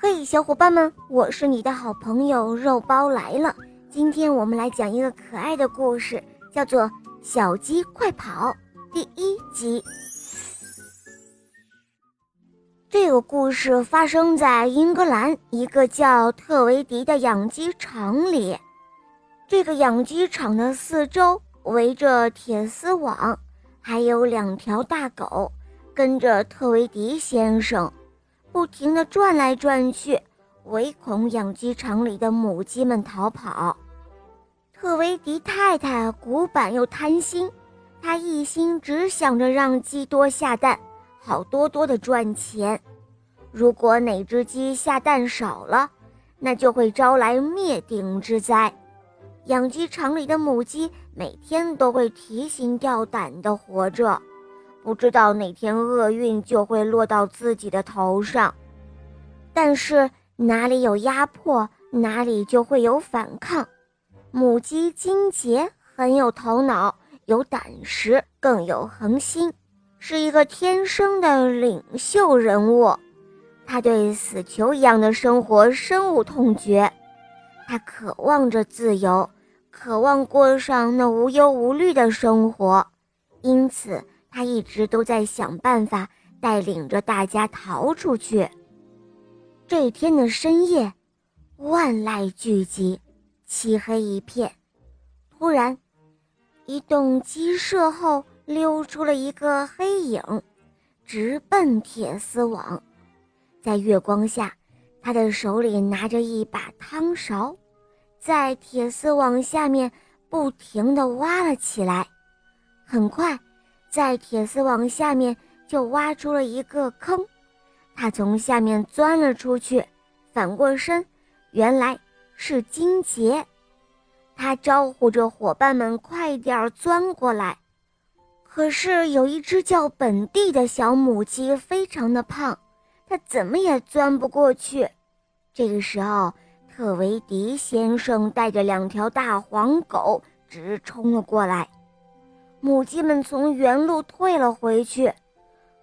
嘿，小伙伴们，我是你的好朋友肉包来了。今天我们来讲一个可爱的故事，叫做《小鸡快跑》第一集。这个故事发生在英格兰一个叫特维迪的养鸡场里。这个养鸡场的四周围着铁丝网，还有两条大狗跟着特维迪先生。不停地转来转去，唯恐养鸡场里的母鸡们逃跑。特维迪太太古板又贪心，她一心只想着让鸡多下蛋，好多多的赚钱。如果哪只鸡下蛋少了，那就会招来灭顶之灾。养鸡场里的母鸡每天都会提心吊胆地活着。不知道哪天厄运就会落到自己的头上，但是哪里有压迫，哪里就会有反抗。母鸡金杰很有头脑，有胆识，更有恒心，是一个天生的领袖人物。他对死囚一样的生活深恶痛绝，他渴望着自由，渴望过上那无忧无虑的生活，因此。他一直都在想办法带领着大家逃出去。这天的深夜，万籁俱寂，漆黑一片。突然，一栋鸡舍后溜出了一个黑影，直奔铁丝网。在月光下，他的手里拿着一把汤勺，在铁丝网下面不停地挖了起来。很快。在铁丝网下面就挖出了一个坑，他从下面钻了出去，反过身，原来是金杰。他招呼着伙伴们快点钻过来。可是有一只叫本地的小母鸡非常的胖，它怎么也钻不过去。这个时候，特维迪先生带着两条大黄狗直冲了过来。母鸡们从原路退了回去，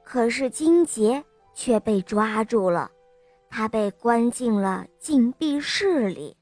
可是金杰却被抓住了，他被关进了禁闭室里。